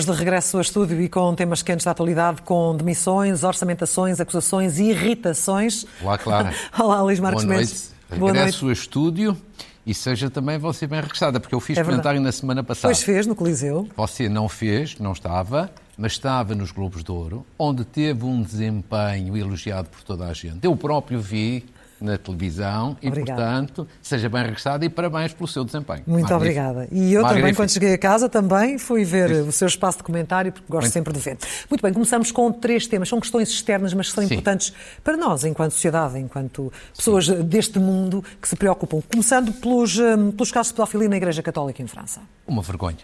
Hoje de regresso ao estúdio e com temas quentes da atualidade, com demissões, orçamentações, acusações e irritações. Olá, Clara. Olá, Luís Marques Boa noite. Mendes. Boa regresso ao estúdio e seja também você bem regressada, porque eu fiz É comentário na semana passada. Pois fez no Coliseu. Você não fez, não estava, mas estava nos Globos de Ouro, onde teve um desempenho elogiado por toda a gente. Eu próprio vi na televisão e, Obrigada. portanto, seja bem regressada e parabéns pelo seu desempenho. Muito Magnífico. obrigada. E eu também, Magnífico. quando cheguei a casa, também fui ver o seu espaço de comentário, porque gosto Muito. sempre de ver. Muito bem, começamos com três temas. São questões externas, mas que são Sim. importantes para nós, enquanto sociedade, enquanto pessoas deste mundo que se preocupam. Começando pelos, hum, pelos casos de pedofilia na Igreja Católica em França. Uma vergonha.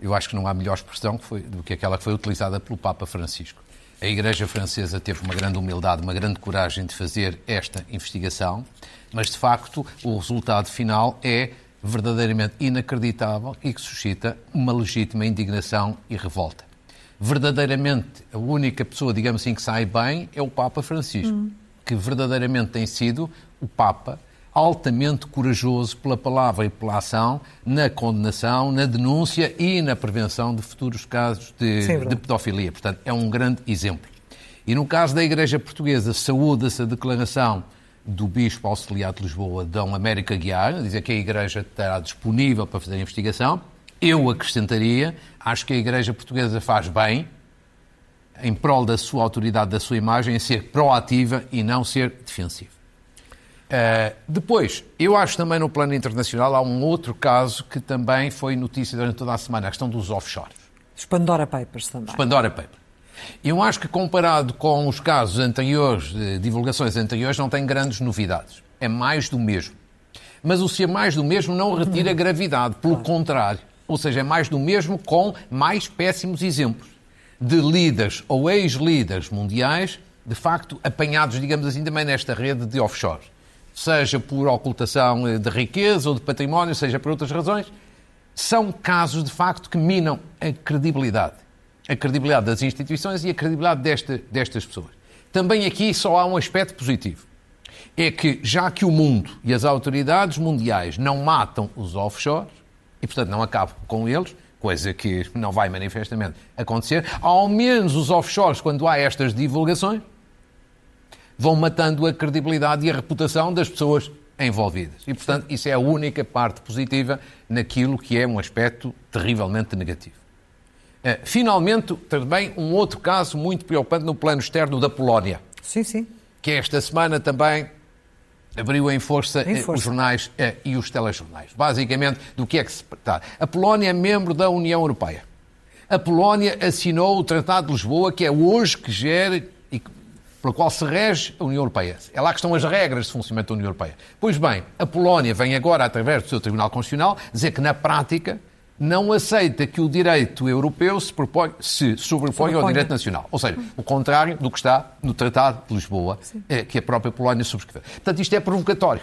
Eu acho que não há melhor expressão que foi, do que aquela que foi utilizada pelo Papa Francisco. A Igreja Francesa teve uma grande humildade, uma grande coragem de fazer esta investigação, mas de facto o resultado final é verdadeiramente inacreditável e que suscita uma legítima indignação e revolta. Verdadeiramente, a única pessoa, digamos assim, que sai bem é o Papa Francisco, que verdadeiramente tem sido o Papa altamente corajoso pela palavra e pela ação na condenação, na denúncia e na prevenção de futuros casos de, Sim, é de pedofilia. Portanto, é um grande exemplo. E no caso da Igreja Portuguesa, saúda-se a declaração do Bispo Auxiliar de Lisboa, Dom América Guiar, a dizer que a Igreja estará disponível para fazer a investigação. Eu acrescentaria, acho que a Igreja Portuguesa faz bem, em prol da sua autoridade, da sua imagem, em ser proativa e não ser defensiva. Uh, depois, eu acho também no plano internacional há um outro caso que também foi notícia durante toda a semana, a questão dos offshores. Os Pandora Papers também. Pandora Paper. Eu acho que comparado com os casos anteriores, de divulgações anteriores, não tem grandes novidades. É mais do mesmo. Mas o ser mais do mesmo não retira a gravidade, pelo contrário. Ou seja, é mais do mesmo com mais péssimos exemplos de líderes ou ex-líderes mundiais, de facto, apanhados, digamos assim, também nesta rede de offshore. Seja por ocultação eh, de riqueza ou de património, seja por outras razões, são casos, de facto, que minam a credibilidade. A credibilidade das instituições e a credibilidade desta- destas pessoas. Também aqui só há um aspecto positivo. É que, já que o mundo e as autoridades mundiais não matam os offshores, e portanto não acabam com eles, coisa que não vai manifestamente acontecer, ao menos os offshores, quando há estas divulgações, vão matando a credibilidade e a reputação das pessoas envolvidas. E, portanto, isso é a única parte positiva naquilo que é um aspecto terrivelmente negativo. Eh, Finalmente, também um outro caso muito preocupante no plano externo da Polónia, Sim, sim. que esta semana também abriu em força, Em eh, força. os jornais eh, e os telejornais. Basicamente, do que é que se trata? A Polónia é membro da União Europeia. A Polónia assinou o Tratado de Lisboa, que é hoje que gera e que- pelo qual se rege a União Europeia. É lá que estão as regras de funcionamento da União Europeia. Pois bem, a Polónia vem agora, através do seu Tribunal Constitucional, dizer que, na prática, não aceita que o direito europeu se, propõe, se sobreponha ao direito nacional. Ou seja, o contrário do que está no Tratado de Lisboa, eh, que a própria Polónia subscreveu. Portanto, isto é provocatório.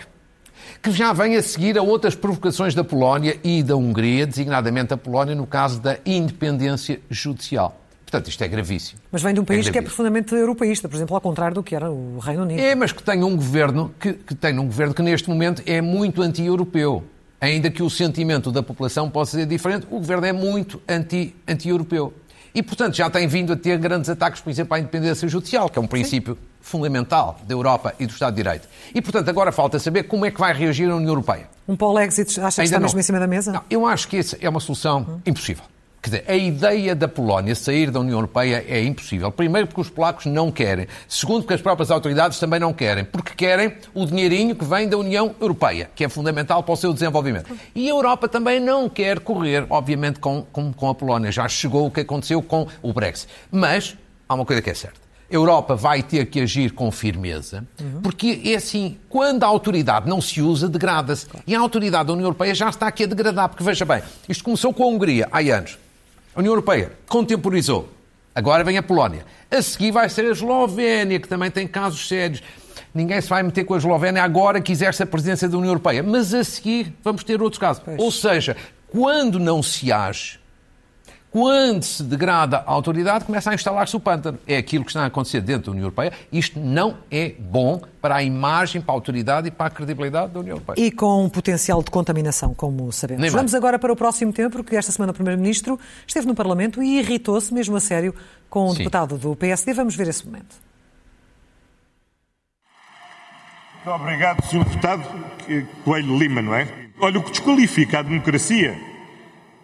Que já vem a seguir a outras provocações da Polónia e da Hungria, designadamente a Polónia, no caso da independência judicial. Portanto, isto é gravíssimo. Mas vem de um país que é profundamente europeísta, por exemplo, ao contrário do que era o Reino Unido. É, mas que tem um governo que, que tem um governo que neste momento é muito anti-europeu. Ainda que o sentimento da população possa ser diferente, o governo é muito anti- anti-europeu. e, portanto, já tem vindo a ter grandes ataques, por exemplo, à independência judicial, que é um princípio fundamental da Europa e do Estado de Direito. E, portanto, agora falta saber como é que vai reagir a União Europeia. Um Paulo Exit acha que está não. mesmo em cima da mesa? Não, eu acho que essa é uma solução impossível. Quer dizer, a ideia da Polónia sair da União Europeia é impossível. Primeiro, porque os polacos não querem. Segundo, porque as próprias autoridades também não querem. Porque querem o dinheirinho que vem da União Europeia, que é fundamental para o seu desenvolvimento. E a Europa também não quer correr, obviamente, com, com, com a Polónia. Já chegou o que aconteceu com o Brexit. Mas há uma coisa que é certa. A Europa vai ter que agir com firmeza, porque é assim, quando a autoridade não se usa, degrada-se. E a autoridade da União Europeia já está aqui a degradar, porque veja bem, isto começou com a Hungria há anos. A União Europeia contemporizou. Agora vem a Polónia. A seguir vai ser a Eslovénia, que também tem casos sérios. Ninguém se vai meter com a Eslovénia agora que exerce a presidência da União Europeia. Mas a seguir vamos ter outros casos. Pois. Ou seja, quando não se age, Quando se degrada a autoridade, começa a instalar-se o pântano. É aquilo que está a acontecer dentro da União Europeia. Isto não é bom para a imagem, para a autoridade e para a credibilidade da União Europeia. E com um potencial de contaminação, como sabemos. Nem Vamos mais. agora para o próximo tema, porque esta semana o Primeiro-Ministro esteve no Parlamento e irritou-se mesmo a sério com o Sim. deputado do PSD. Vamos ver esse momento. Muito obrigado, Sr. Deputado Coelho Lima, não é? Olha, o que desqualifica a democracia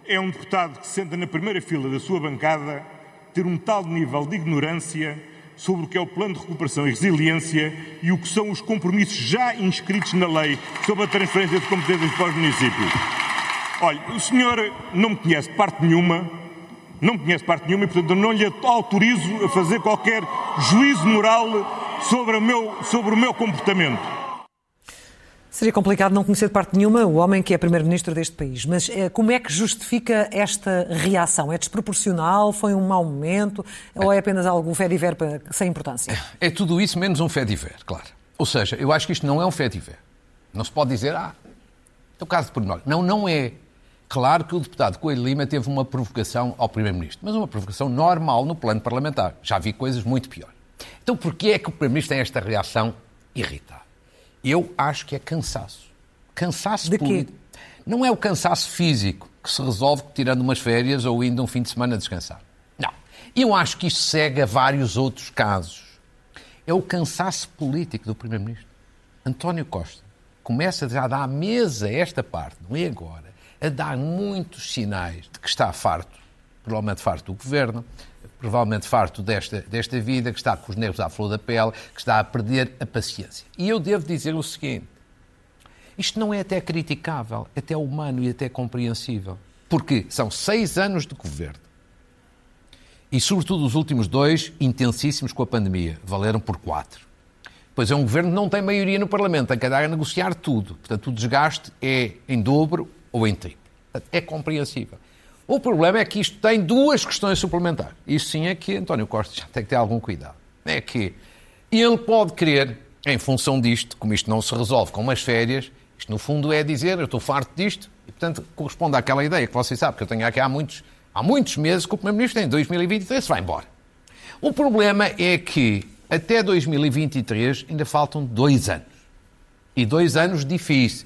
é um deputado que se senta na primeira fila da sua bancada ter um tal nível de ignorância sobre o que é o Plano de Recuperação e Resiliência e o que são os compromissos já inscritos na lei sobre a transferência de competências para os municípios. Olha, o senhor não me conhece parte nenhuma, não me conhece parte nenhuma e, portanto, não lhe autorizo a fazer qualquer juízo moral sobre o meu, sobre o meu comportamento. Seria complicado não conhecer de parte nenhuma o homem que é Primeiro-Ministro deste país. Mas eh, como é que justifica esta reação? É desproporcional? Foi um mau momento? Ou é apenas algum fé diver para- sem importância? É tudo isso menos um fé diver, claro. Ou seja, eu acho que isto não é um fé diver. Não se pode dizer, ah, é o caso de pormenor. Não, não é. Claro que o deputado Coelho Lima teve uma provocação ao Primeiro-Ministro, mas uma provocação normal no plano parlamentar. Já vi coisas muito piores. Então, porquê é que o Primeiro-Ministro tem esta reação irritada? Eu acho que é cansaço. Cansaço De quê? político. Não é o cansaço físico que se resolve tirando umas férias ou indo um fim de semana descansar. Não. Eu acho que isto segue a vários outros casos. É o cansaço político do Primeiro-Ministro. António Costa começa já a dar à mesa esta parte, não é agora, a dar muitos sinais de que está farto, provavelmente farto do governo, provavelmente farto desta, desta vida, que está com os nervos à flor da pele, que está a perder a paciência. E eu devo dizer o seguinte: isto não é até criticável, é até humano e até compreensível. Porque são seis anos de governo. E, sobretudo, os últimos dois, intensíssimos com a pandemia, valeram por quatro. Pois é um governo que não tem maioria no Parlamento, tem que andar a negociar tudo. Portanto, o desgaste é em dobro ou em triplo. É compreensível. O problema é que isto tem duas questões suplementares. Isso sim é que António Costa já tem que ter algum cuidado. É que ele pode querer, em função disto, como isto não se resolve com umas férias, isto no fundo é dizer eu estou farto disto e, portanto, corresponde àquela ideia que vocês sabem, que eu tenho aqui há muitos, há muitos meses que o Primeiro-Ministro em 2023 se vai embora. O problema é que até 2023 ainda faltam dois anos. E dois anos difíceis,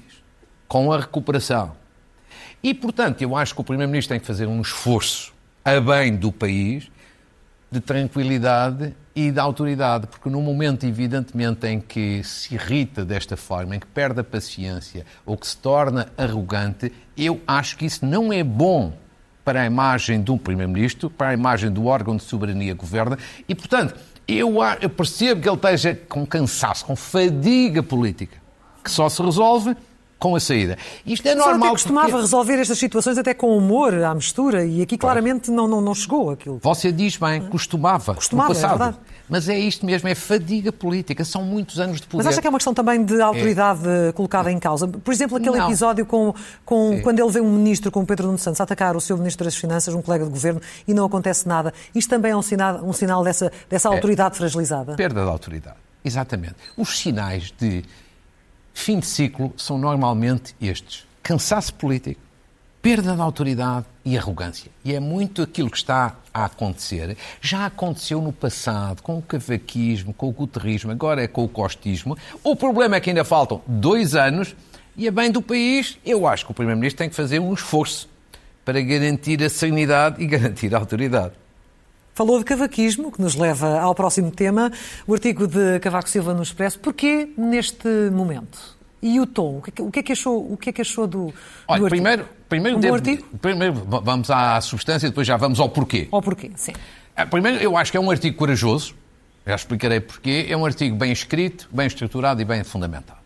com a recuperação. E, portanto, eu acho que o Primeiro-Ministro tem que fazer um esforço a bem do país, de tranquilidade e de autoridade, porque no momento, evidentemente, em que se irrita desta forma, em que perde a paciência ou que se torna arrogante, eu acho que isso não é bom para a imagem de um Primeiro-Ministro, para a imagem do órgão de soberania que governa, e, portanto, eu, eu percebo que ele esteja com cansaço, com fadiga política, que só se resolve com a saída. Isto é Só até normal. costumava porque- resolver estas situações até com humor, à mistura, e aqui claramente não, não, não chegou aquilo. Você diz bem, costumava, Costumava, no é passado. verdade. Mas é isto mesmo, é fadiga política. São muitos anos de poder. Mas acha que é uma questão também de autoridade eh, colocada em causa? Por exemplo, aquele Não. episódio com, com Sim. quando ele vê um ministro como Pedro Nuno Santos atacar o seu ministro das Finanças, um colega de governo, e não acontece nada. Isto também é um sinal, um sinal dessa, dessa autoridade fragilizada? Perda de autoridade. Exatamente. Os sinais de fim de ciclo são normalmente estes: cansaço político, perda de autoridade e arrogância. E é muito aquilo que está a acontecer. Já aconteceu no passado, com o cavaquismo, com o guterrismo, agora é com o costismo. O problema é que ainda faltam dois anos e, a bem do país, eu acho que o Primeiro-Ministro tem que fazer um esforço para garantir a sanidade e garantir a autoridade. Falou de cavaquismo, que nos leva ao próximo tema, o artigo de Cavaco Silva no Expresso. Porquê neste momento? E o tom? O que é que, é achou, o que é que achou do, do Olha, artigo? primeiro, primeiro, Um devo- primeiro va- vamos à substância e depois já vamos ao porquê. Ou porquê? Sim. Ah, Primeiro, eu acho que é um artigo corajoso, já explicarei porquê. É um artigo bem escrito, bem estruturado e bem fundamentado.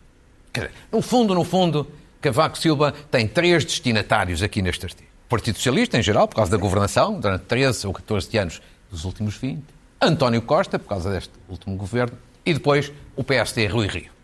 Dizer, no fundo, no fundo, Cavaco Silva tem três destinatários aqui neste artigo. O Partido Socialista, em geral, por causa da governação, durante 13 ou 14 anos dos últimos 20. António Costa, por causa deste último governo. E depois o PSD, Rui Rio.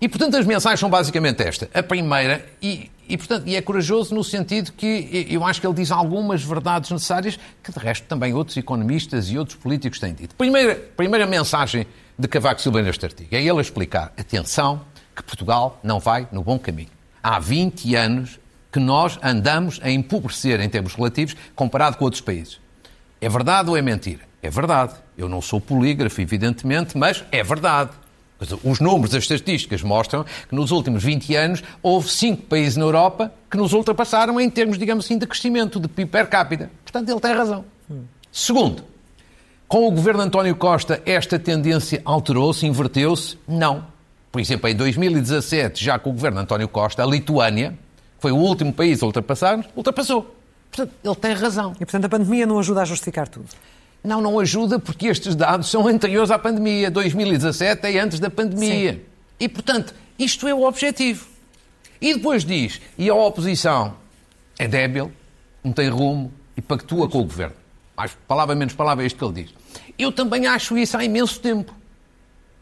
E, portanto, as mensagens são basicamente esta. A primeira, e, e, portanto, e é corajoso no sentido que eu acho que ele diz algumas verdades necessárias que, de resto, também outros economistas e outros políticos têm dito. Primeira, primeira mensagem de Cavaco Silva neste artigo é ele explicar, atenção, que Portugal não vai no bom caminho. Há 20 anos que nós andamos a empobrecer em termos relativos comparado com outros países. É verdade ou é mentira? É verdade. Eu não sou polígrafo, evidentemente, mas é verdade. Os números, as estatísticas mostram que nos últimos 20 anos houve cinco países na Europa que nos ultrapassaram em termos, digamos assim, de crescimento de PIB per capita. Portanto, ele tem razão. Segundo, com o governo António Costa, esta tendência alterou-se, inverteu-se? Não. Por exemplo, em 2017, já com o governo António Costa, a Lituânia, que foi o último país a ultrapassar-nos, ultrapassou. Portanto, ele tem razão. E, portanto, a pandemia não ajuda a justificar tudo. Não, não ajuda porque estes dados são anteriores à pandemia. 2017 é antes da pandemia. Sim. E, portanto, isto é o objetivo. E depois diz, e a oposição é débil, não tem rumo e pactua com o governo. Mais palavra, menos palavra, é isto que ele diz. Eu também acho isso há imenso tempo.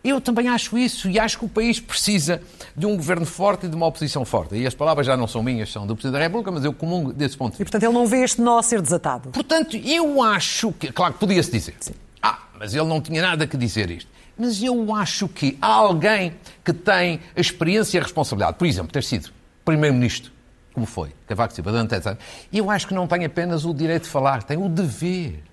Eu também acho isso e acho que o país precisa de um governo forte e de uma oposição forte. E as palavras já não são minhas, são do Presidente da República, mas eu comungo desse ponto de vista. E, portanto, ele não vê este nó ser desatado. Portanto, eu acho que... Claro que podia-se dizer. Sim. Ah, mas ele não tinha nada que dizer isto. Mas eu acho que há alguém que tem a experiência e a responsabilidade. Por exemplo, ter sido Primeiro-Ministro, como foi, Cavaco Silva, anos. Eu acho que não tem apenas o direito de falar, tem o dever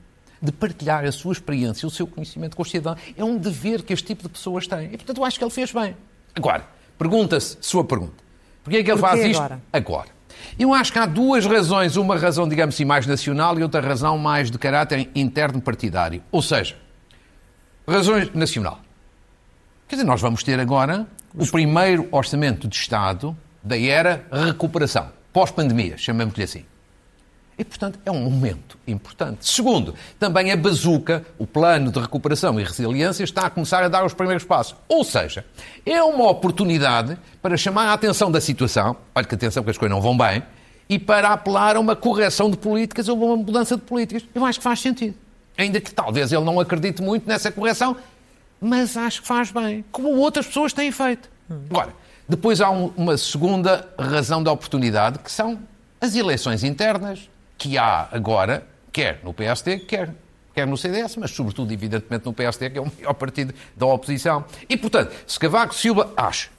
de partilhar a sua experiência, o seu conhecimento com o cidadão. É um dever que este tipo de pessoas têm. E, portanto, eu acho que ele fez bem. Agora, pergunta-se, sua pergunta. Porquê é que ele faz isto agora? agora? Eu acho que há duas razões. Uma razão, digamos assim, mais nacional e outra razão mais de caráter interno partidário. Ou seja, razões nacional. Quer dizer, nós vamos ter agora o primeiro orçamento de Estado da era recuperação, pós-pandemia, chamamos-lhe assim. E, portanto, é um momento importante. Segundo, também a bazuca, o plano de recuperação e resiliência, está a começar a dar os primeiros passos. Ou seja, é uma oportunidade para chamar a atenção da situação, olha que atenção que as coisas não vão bem, e para apelar a uma correção de políticas ou uma mudança de políticas. Eu acho que faz sentido. Ainda que talvez ele não acredite muito nessa correção, mas acho que faz bem, como outras pessoas têm feito. Agora, depois há um, uma segunda razão da oportunidade, que são as eleições internas, que há agora, quer no PSD, quer, quer no CDS, mas sobretudo, evidentemente, no PSD, que é o maior partido da oposição. E, portanto, se Cavaco Silva acha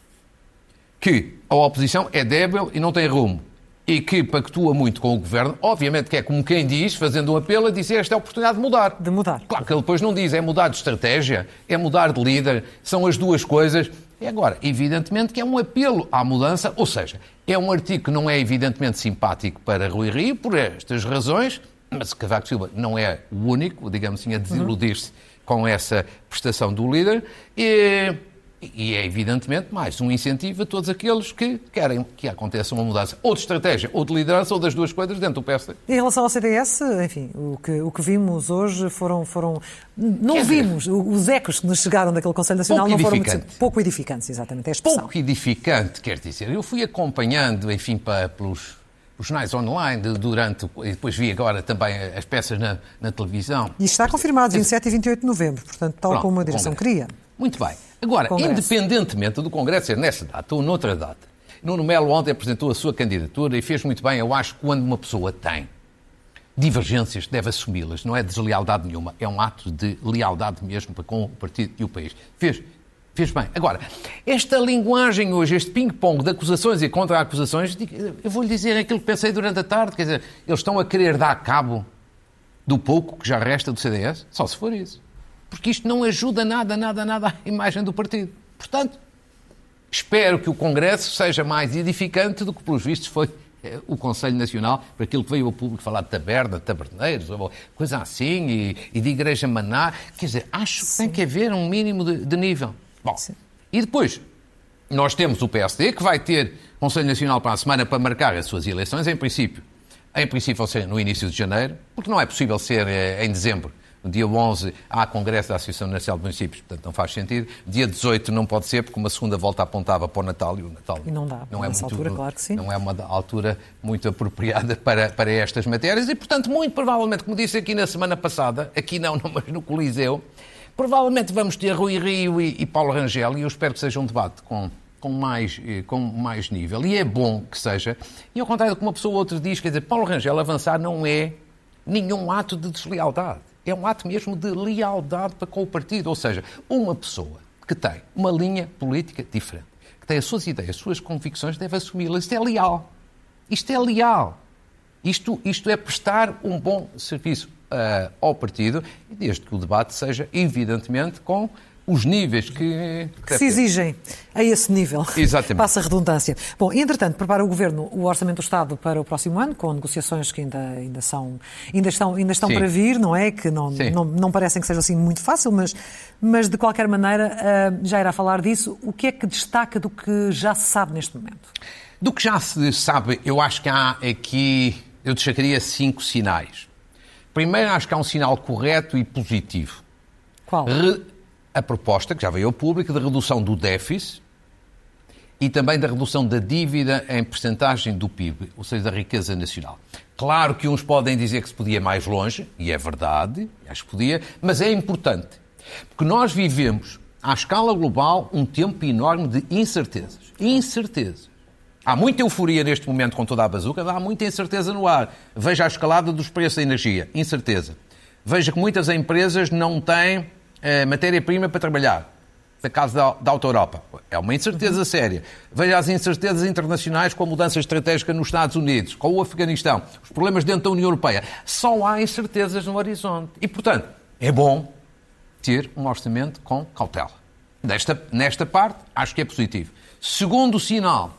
que a oposição é débil e não tem rumo, e que pactua muito com o governo, obviamente que é como quem diz, fazendo um apelo, a dizer esta é a oportunidade de mudar. De mudar. Claro que ele depois não diz, é mudar de estratégia, é mudar de líder, são as duas coisas. E agora, evidentemente que é um apelo à mudança, ou seja, é um artigo que não é evidentemente simpático para Rui Rio, por estas razões, mas Cavaco Silva não é o único, digamos assim, a desiludir-se com essa prestação do líder. E e é, evidentemente, mais um incentivo a todos aqueles que querem que aconteça uma mudança ou de estratégia, ou de liderança, ou das duas coisas dentro do PSD. Em relação ao CDS, enfim, o que, o que vimos hoje foram. foram não Quer vimos, dizer, os ecos que nos chegaram daquele Conselho Nacional não foram muito. Pouco edificantes, exatamente, é. Pouco edificante, quer dizer. Eu fui acompanhando, enfim, para, pelos os jornais online durante, e depois vi agora também as peças na, na televisão. E está confirmado, 27 e 28 de novembro, portanto, tal Pronto, como a direção queria. Muito bem. Agora, Congresso. independentemente do Congresso ser nessa data ou noutra data, Nuno Melo ontem apresentou a sua candidatura e fez muito bem, eu acho, quando uma pessoa tem divergências, deve assumi-las. Não é deslealdade nenhuma, é um ato de lealdade mesmo para com o partido e o país. Fez, fez bem. Agora, esta linguagem hoje, este ping-pong de acusações e contra-acusações, eu vou-lhe dizer aquilo que pensei durante a tarde, quer dizer, eles estão a querer dar cabo do pouco que já resta do CDS, só se for isso porque isto não ajuda nada, nada, nada à imagem do partido. Portanto, espero que o Congresso seja mais edificante do que, pelos vistos, foi eh, o Conselho Nacional, para aquilo que veio ao público falar de taberna, de taberneiros, coisa assim, e, e, de igreja maná. Quer dizer, acho que tem que haver um mínimo de, de nível. Bom, Sim. e depois, nós temos o PSD, que vai ter Conselho Nacional para a semana para marcar as suas eleições, em princípio. Em princípio, ser no início de janeiro, porque não é possível ser eh, em dezembro dia 11 há Congresso da Associação Nacional de Municípios, portanto não faz sentido. Dia 18 não pode ser, porque uma segunda volta apontava para o Natal e o Natal e não dá. Não é, muito, altura, claro que sim. não é uma altura muito apropriada para, para estas matérias e, portanto, muito provavelmente, como disse aqui na semana passada, aqui não, mas no Coliseu, provavelmente vamos ter Rui Rio e, e Paulo Rangel e eu espero que seja um debate com com mais, eh, com mais nível. E é bom que seja. E ao contrário do que uma pessoa ou outra diz, quer dizer, Paulo Rangel avançar não é nenhum ato de deslealdade é um ato mesmo de lealdade para com o partido. Ou seja, uma pessoa que tem uma linha política diferente, que tem as suas ideias, as suas convicções, deve assumi-las. Isto é leal. Isto é leal. Isto, isto é prestar um bom serviço uh, ao partido, desde que o debate seja, evidentemente, com os níveis que, que se exigem a esse nível. Exatamente. Passa a redundância. Bom, entretanto, prepara o Governo o Orçamento do Estado para o próximo ano, com negociações que ainda, ainda, são, ainda estão, ainda estão para vir, não é? Que não, não, não parecem que seja assim muito fácil, mas, mas de qualquer maneira uh, já irá falar disso. O que é que destaca do que já se sabe neste momento? Do que já se sabe, eu acho que há aqui, eu destacaria cinco sinais. Primeiro, acho que há um sinal correto e positivo. Qual? Re a proposta, que já veio ao público, de redução do déficit e também da redução da dívida em percentagem do PIB, ou seja, da riqueza nacional. Claro que uns podem dizer que se podia mais longe, e é verdade, acho que podia, mas é importante, porque nós vivemos, à escala global, um tempo enorme de incertezas. Incertezas. Há muita euforia neste momento com toda a bazuca, há muita incerteza no ar. Veja a escalada dos preços da energia, incerteza. Veja que muitas empresas não têm matéria-prima para trabalhar. Da casa da, da Auto Europa. É uma incerteza séria. Veja as incertezas internacionais com a mudança estratégica nos Estados Unidos, com o Afeganistão, os problemas dentro da União Europeia. Só há incertezas no horizonte. E, portanto, é bom ter um orçamento com cautela. Nesta, nesta parte, acho que é positivo. Segundo sinal,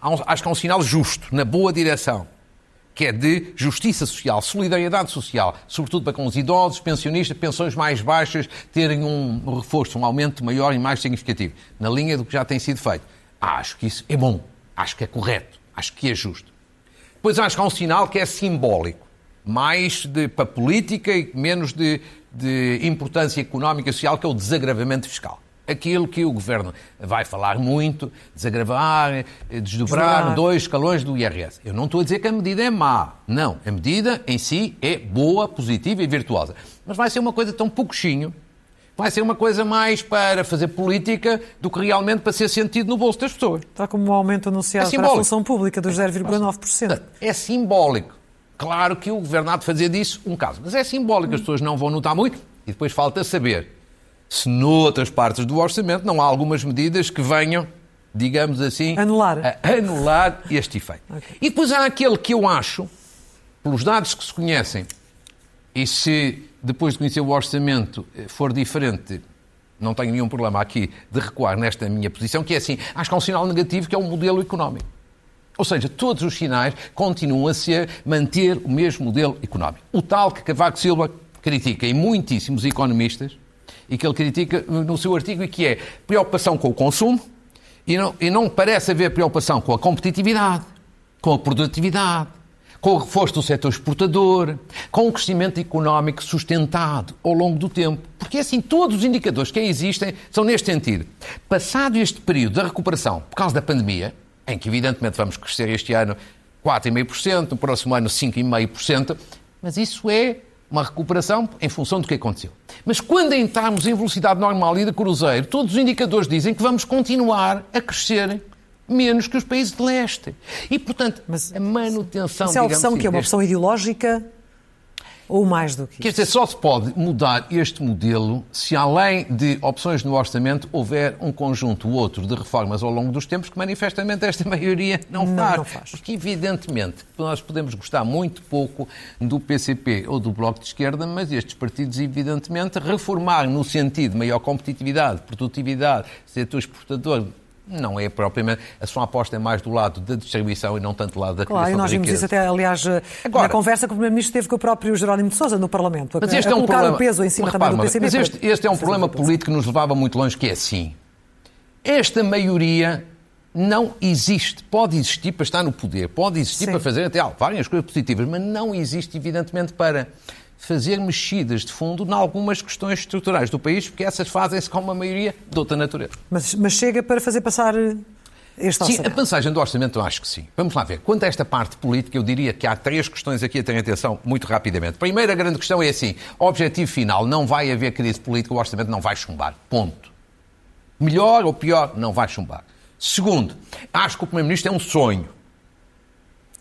acho que é um sinal justo, na boa direção que é de justiça social, solidariedade social, sobretudo para com os idosos, pensionistas, pensões mais baixas, terem um reforço, um aumento maior e mais significativo, na linha do que já tem sido feito. Acho que isso é bom, acho que é correto, acho que é justo. Depois acho que há um sinal que é simbólico, mais de, para política e menos de, de importância económica e social, que é o desagravamento fiscal aquilo que o Governo vai falar muito, desagravar, eh, desdobrar dois escalões do IRS. Eu não estou a dizer que a medida é má. Não, a medida em si é boa, positiva e virtuosa. Mas vai ser uma coisa tão pouquinho, vai ser uma coisa mais para fazer política do que realmente para ser sentido no bolso das pessoas. Está como o aumento anunciado é para a função pública dos 0,9%. É simbólico. Claro que o Governo há de fazer disso um caso, mas é simbólico, as pessoas não vão notar muito e depois falta saber se noutras partes do orçamento não há algumas medidas que venham, digamos assim, anular, a anular este efeito. Okay. E depois há aquele que eu acho, pelos dados que se conhecem, e se depois de conhecer o orçamento eh, for diferente, não tenho nenhum problema aqui de recuar nesta minha posição, que é assim, acho que há um sinal negativo que é o modelo económico. Ou seja, todos os sinais continuam a ser manter o mesmo modelo económico. O tal que Cavaco Silva critica e muitíssimos economistas, e que ele critica no seu artigo, e que é preocupação com o consumo, e não, e não parece haver preocupação com a competitividade, com a produtividade, com o reforço do setor exportador, com o crescimento económico sustentado ao longo do tempo. Porque, assim, todos os indicadores que existem são neste sentido. Passado este período da recuperação por causa da pandemia, em que, evidentemente, vamos crescer este ano 4,5%, no próximo ano 5,5%, mas isso é uma recuperação em função do que aconteceu. Mas quando entrarmos em velocidade normal e de cruzeiro, todos os indicadores dizem que vamos continuar a crescer menos que os países de leste. E, portanto, Mas, a manutenção... Isso é a opção assim, que é uma opção ideológica ou mais do que isso? Quer dizer, só se pode mudar este modelo se, além de opções no orçamento, houver um conjunto ou outro de reformas ao longo dos tempos que manifestamente esta maioria não, não faz. Não faz. Porque, evidentemente, nós podemos gostar muito pouco do PCP ou do Bloco de Esquerda, mas estes partidos, evidentemente, reformar no sentido de maior competitividade, produtividade, setor exportador, não é propriamente. A sua aposta é mais do lado da distribuição e não tanto do lado da claro, criação Claro, e nós vimos isso até, aliás, Agora, na conversa que o Primeiro-Ministro teve com o próprio Jerónimo de Sousa no Parlamento. Mas este a, é um problema, o peso em cima repara, também do. Mas este, este é um problema político que nos levava muito longe, que é assim. Esta maioria não existe. Pode existir para estar no poder, pode existir Sim. para fazer até várias coisas positivas, mas não existe, evidentemente, para fazer mexidas de fundo em algumas questões estruturais do país, porque essas fazem-se com uma maioria de outra natureza. Mas, mas chega para fazer passar este sim, a passagem do orçamento eu acho que sim. Vamos lá ver. Quanto a esta parte política, eu diria que há três questões aqui a ter atenção muito rapidamente. Primeira grande questão é assim: objetivo final, não vai haver crise política, o orçamento não vai chumbar. Ponto. Melhor ou pior, não vai chumbar. Segundo, acho que o Primeiro-Ministro é um sonho.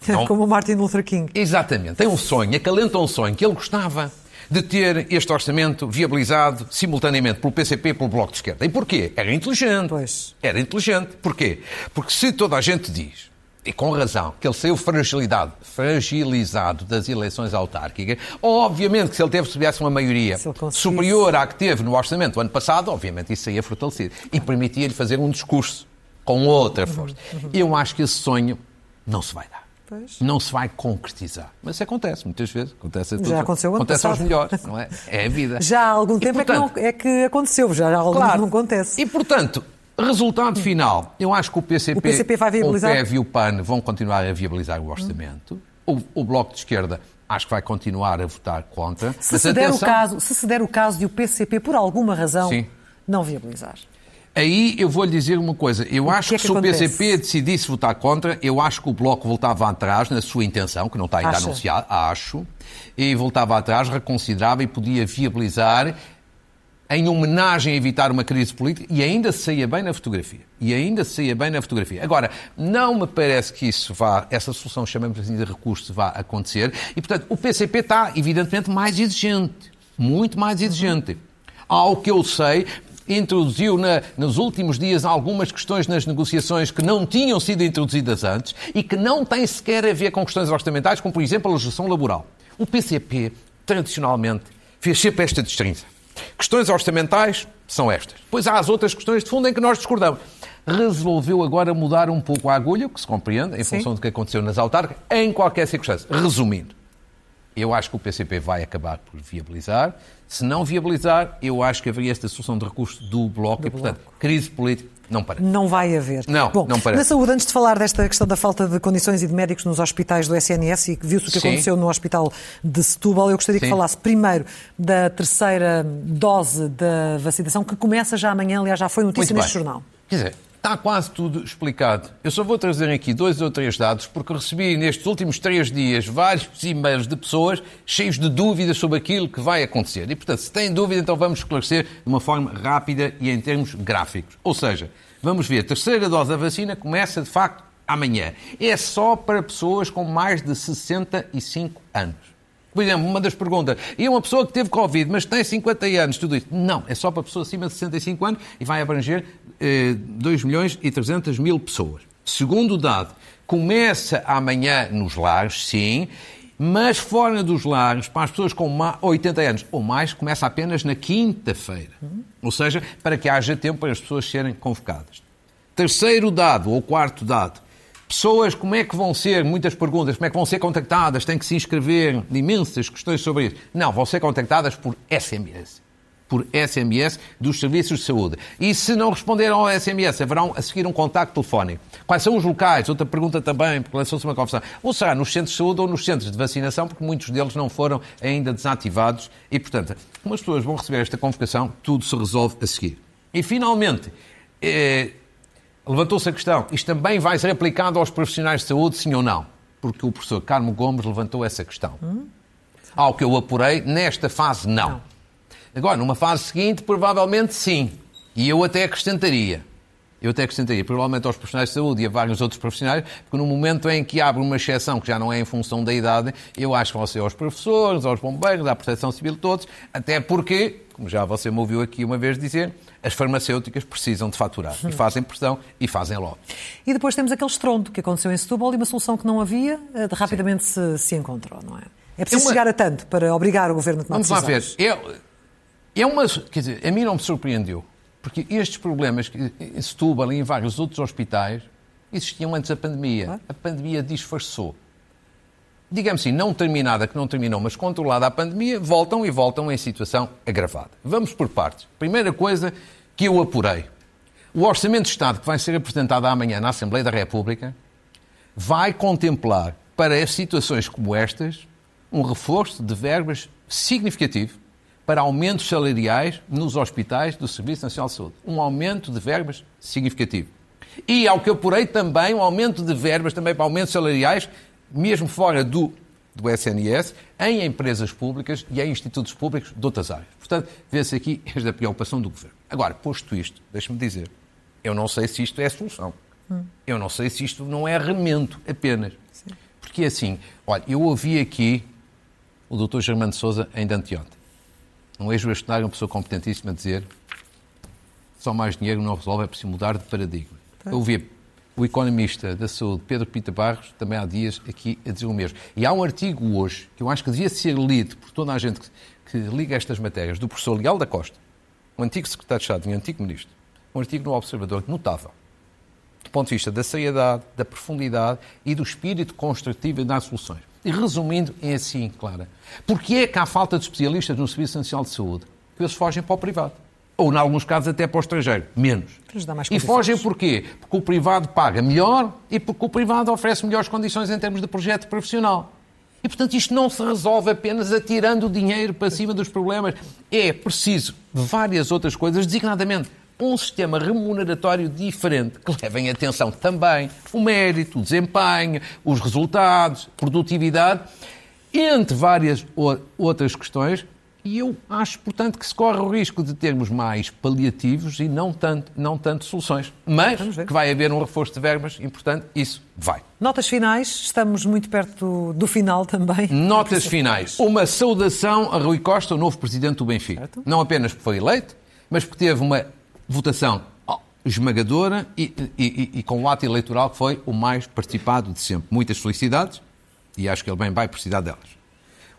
Não... Como o Martin Luther King. Exatamente, tem um sonho, acalenta um sonho que ele gostava de ter este orçamento viabilizado simultaneamente pelo PCP e pelo Bloco de Esquerda. E porquê? Era inteligente. Pois. Era inteligente. Porquê? Porque se toda a gente diz e com razão, que ele saiu fragilidade, fragilizado das eleições autárquicas, obviamente que se ele teve, se tivesse uma maioria superior à que teve no orçamento do ano passado, obviamente isso seria fortalecido. E permitia-lhe fazer um discurso com outra uhum, força. Uhum. Eu acho que esse sonho não se vai dar. Pois. Não se vai concretizar. Mas isso acontece, muitas vezes. Acontece a todos. Já aconteceu Acontece passado. aos melhores, não é? É a vida. Já há algum tempo e, portanto, é, que não, é que aconteceu, já há algum claro, não acontece. E, portanto, Resultado final, eu acho que o PCP, o PCP vai viabilizar? o PEV e o PAN vão continuar a viabilizar o orçamento. O, o, Bloco de Esquerda acho que vai continuar a votar contra. Se, se, der, o caso, se se der o caso de o PCP, por alguma razão, Sim. não viabilizar. Aí eu vou-lhe dizer uma coisa. Eu o acho que, é que, que se acontece? o PCP decidisse votar contra, eu acho que o Bloco voltava atrás na sua intenção, que não está ainda Acha? anunciada, acho, e voltava atrás, reconsiderava e podia viabilizar em homenagem a evitar uma crise política e ainda saía bem na fotografia. E ainda saía bem na fotografia. Agora, não me parece que isso vá, essa solução, chamamos assim de recurso, vá acontecer. E, portanto, o PCP está, evidentemente, mais exigente. Muito mais exigente. Ao que eu sei, introduziu na, nos últimos dias algumas questões nas negociações que não tinham sido introduzidas antes e que não têm sequer a ver com questões orçamentais, como, por exemplo, a legislação laboral. O PCP, tradicionalmente, fez sempre esta distinção Questões orçamentais são estas. Depois há as outras questões de fundo em que nós discordamos. Resolveu agora mudar um pouco a agulha, o que se compreende, em Sim. função do que aconteceu nas autárquicas, em qualquer circunstância. Resumindo, eu acho que o PCP vai acabar por viabilizar. Se não viabilizar, eu acho que haveria esta solução de recurso do Bloco do e, portanto, bloco. crise política não parece. Não vai haver. Não, Bom, não parece. Na saúde, antes de falar desta questão da falta de condições e de médicos nos hospitais do SNS, e viu-se o que Sim. aconteceu no hospital de Setúbal, eu gostaria Sim. que falasse primeiro da terceira dose da vacinação, que começa já amanhã, aliás, já foi notícia neste jornal. Quer dizer, Está quase tudo explicado. Eu só vou trazer aqui dois ou três dados, porque recebi nestes últimos três dias vários e-mails de pessoas cheios de dúvidas sobre aquilo que vai acontecer. E, portanto, se têm dúvida, então vamos esclarecer de uma forma rápida e em termos gráficos. Ou seja, vamos ver, a terceira dose da vacina começa, de facto, amanhã. É só para pessoas com mais de 65 anos. Por exemplo, uma das perguntas, e uma pessoa que teve Covid, mas tem 50 anos, tudo isso? Não, é só para pessoas acima de 65 anos e vai abranger eh, 2 milhões e 300 mil pessoas. Segundo dado, começa amanhã nos lares, sim, mas fora dos lares, para as pessoas com 80 anos ou mais, começa apenas na quinta-feira. Ou seja, para que haja tempo para as pessoas serem convocadas. Terceiro dado, ou quarto dado, Pessoas, como é que vão ser? Muitas perguntas. Como é que vão ser contactadas? Têm que se inscrever? Imensas questões sobre isso. Não, vão ser contactadas por SMS. Por SMS dos serviços de saúde. E se não responderam ao SMS, haverão a seguir um contacto telefónico. Quais são os locais? Outra pergunta também, porque lançou-se uma confusão. Ou será nos centros de saúde ou nos centros de vacinação, porque muitos deles não foram ainda desativados. E, portanto, como as pessoas vão receber esta convocação, tudo se resolve a seguir. E, finalmente, eh, levantou-se a questão: isto também vai ser aplicado aos profissionais de saúde, sim ou não? Porque o professor Carmo Gomes levantou essa questão. Hum? Ao que eu apurei, nesta fase, não. não. Agora, numa fase seguinte, provavelmente sim. E eu até acrescentaria. Eu até acrescentaria, provavelmente aos profissionais de saúde e a vários outros profissionais, porque no momento em que abre uma exceção que já não é em função da idade, eu acho que vão ser aos professores, aos bombeiros, à proteção civil, todos, até porque, como já você me ouviu aqui uma vez dizer, as farmacêuticas precisam de faturar e fazem pressão e fazem logo. E depois temos aquele estrondo que aconteceu em Setúbal e uma solução que não havia, eh, rapidamente se, se, encontrou, não é? É preciso é uma... chegar a tanto para obrigar o governo a tomar Vamos decisões. Lá ver. É, é uma, quer dizer, a mim não me surpreendeu, porque estes problemas em Setúbal e em vários outros hospitais existiam antes da pandemia. A pandemia disfarçou digamos assim, não terminada, que não terminou, mas controlada a pandemia, voltam e voltam em situação agravada. Vamos por partes. Primeira coisa que eu apurei. O Orçamento de Estado que vai ser apresentado amanhã na Assembleia da República vai contemplar para situações como estas um reforço de verbas significativo para aumentos salariais nos hospitais do Serviço Nacional de Saúde. Um aumento de verbas significativo. E, ao que eu apurei, também um aumento de verbas também para aumentos salariais mesmo fora do, do SNS, em empresas públicas e em institutos públicos de outras áreas. Portanto, vê-se aqui esta preocupação do Governo. Agora, posto isto, deixe-me dizer, eu não sei se isto é a solução. Hum. Eu não sei se isto não é remendo apenas. Sim. Porque assim, olha, eu ouvi aqui o Dr. Germano de Souza ainda anteontem. Um ex-bastonário, uma pessoa competentíssima, dizer só mais dinheiro não resolve, é preciso mudar de paradigma. Tá. Eu ouvi o economista da saúde, Pedro Pita Barros, também há dias aqui a dizer o mesmo. E há um artigo hoje que eu acho que devia ser lido por toda a gente que, que liga estas matérias, do professor Leal da Costa, um antigo secretário de Estado e um antigo ministro, um artigo no Observador notável, do ponto de vista da seriedade, da profundidade e do espírito construtivo das soluções. E resumindo, é assim, Clara. Porque é que há falta de especialistas no Serviço Essencial de Saúde? Que eles fogem para o privado ou, em alguns casos, até para o estrangeiro. Menos. E fogem porquê? Porque o privado paga melhor e porque o privado oferece melhores condições em termos de projeto profissional. E, portanto, isto não se resolve apenas atirando o dinheiro para cima dos problemas. É preciso várias outras coisas, designadamente um sistema remuneratório diferente, que levem atenção também o mérito, o desempenho, os resultados, produtividade, entre várias outras questões, e eu acho, portanto, que se corre o risco de termos mais paliativos e não tanto, não tanto soluções. Mas que vai haver um reforço de verbas importante, isso vai. Notas finais, estamos muito perto do, do final também. Notas finais. Uma saudação a Rui Costa, o novo presidente do Benfica. Certo. Não apenas porque foi eleito, mas porque teve uma votação esmagadora e, e, e, e com o ato eleitoral que foi o mais participado de sempre. Muitas felicidades e acho que ele bem vai precisar delas.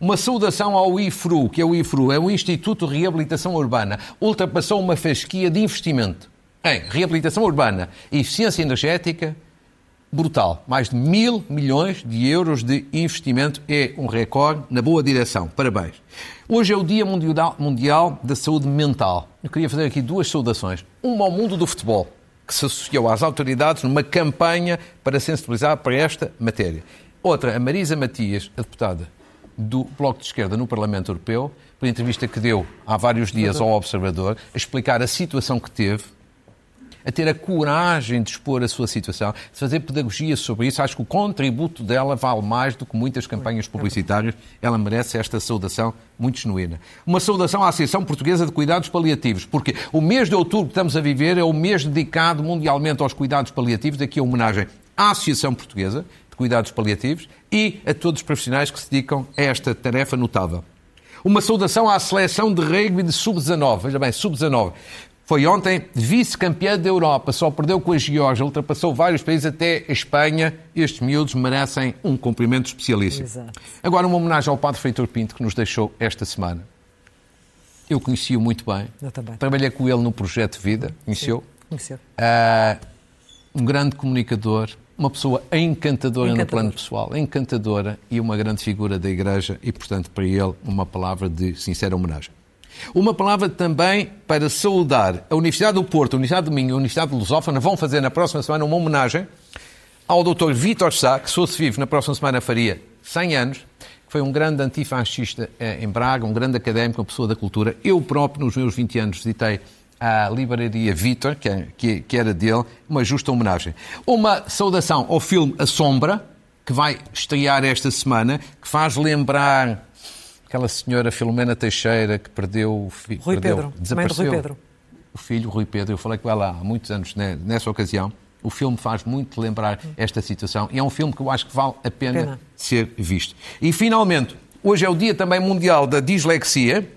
Uma saudação ao IFRU, que é o IFRU, é o Instituto de Reabilitação Urbana. Ultrapassou uma fasquia de investimento em reabilitação urbana e eficiência energética brutal. Mais de mil milhões de euros de investimento é um recorde na boa direção. Parabéns. Hoje é o Dia Mundial da Saúde Mental. Eu queria fazer aqui duas saudações. Uma ao mundo do futebol, que se associou às autoridades numa campanha para sensibilizar para esta matéria. Outra, a Marisa Matias, a deputada do Bloco de Esquerda no Parlamento Europeu, por entrevista que deu há vários dias ao Observador, a explicar a situação que teve, a ter a coragem de expor a sua situação, de fazer pedagogia sobre isso. Acho que o contributo dela vale mais do que muitas campanhas publicitárias. Ela merece esta saudação muito genuína. Uma saudação à Associação Portuguesa de Cuidados Paliativos, porque o mês de outubro que estamos a viver é o mês dedicado mundialmente aos cuidados paliativos. Daqui a homenagem à Associação Portuguesa, cuidados paliativos e a todos os profissionais que se dedicam a esta tarefa notável. Uma saudação à seleção de rugby de sub-19. Veja bem, sub-19. Foi ontem vice-campeã da Europa, só perdeu com a Geórgia, ultrapassou vários países, até a Espanha. Estes miúdos merecem um cumprimento especialíssimo. Exato. Agora, uma homenagem ao Padre Freitor Pinto, que nos deixou esta semana. Eu conheci-o muito bem. Eu também. Trabalhei com ele no projeto Vida, conheceu? Conheceu. Uh, um grande comunicador, uma pessoa encantadora no plano pessoal, encantadora e uma grande figura da Igreja e, portanto, para ele, uma palavra de sincera homenagem. Uma palavra também para saudar a Universidade do Porto, a Universidade do Minho, a Universidade de Lusófona vão fazer na próxima semana uma homenagem ao Dr. Vítor Sá, que se fosse vivo na próxima semana faria 100 anos, que foi um grande antifascista eh, em Braga, um grande académico, uma pessoa da cultura. Eu próprio, nos meus 20 anos, visitei à livraria Vitor, é, que, que era dele, uma justa homenagem. Uma saudação ao filme A Sombra, que vai estrear esta semana, que faz lembrar aquela senhora Filomena Teixeira que perdeu o filho. Rui perdeu, Pedro, desapareceu. Rui Pedro. O filho, Rui Pedro, eu falei com ela há muitos anos nessa ocasião. O filme faz muito lembrar esta situação e é um filme que eu acho que vale a pena, pena. ser visto. E finalmente, hoje é o Dia também Mundial da Dislexia.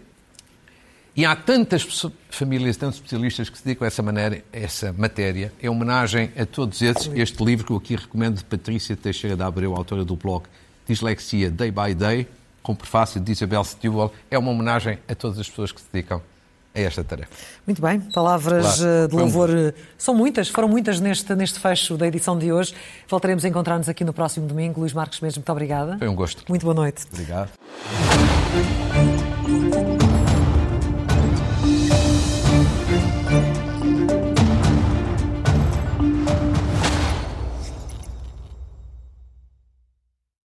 E há tantas famílias, tantos especialistas que se dedicam a essa, maneira, a essa matéria. Em homenagem a todos esses, este livro que eu aqui recomendo de Patrícia Teixeira da Abreu, autora do blog Dislexia Day by Day, com prefácio de Isabel Stewart, é uma homenagem a todas as pessoas que se dedicam a esta tarefa. Muito bem, palavras claro. Eh, de louvor eh, são muitas, foram muitas neste, neste fecho da edição de hoje. Voltaremos a encontrar-nos aqui no próximo domingo. Luís Marques mesmo, muito obrigada. Foi um gosto. Muito boa noite. Obrigado.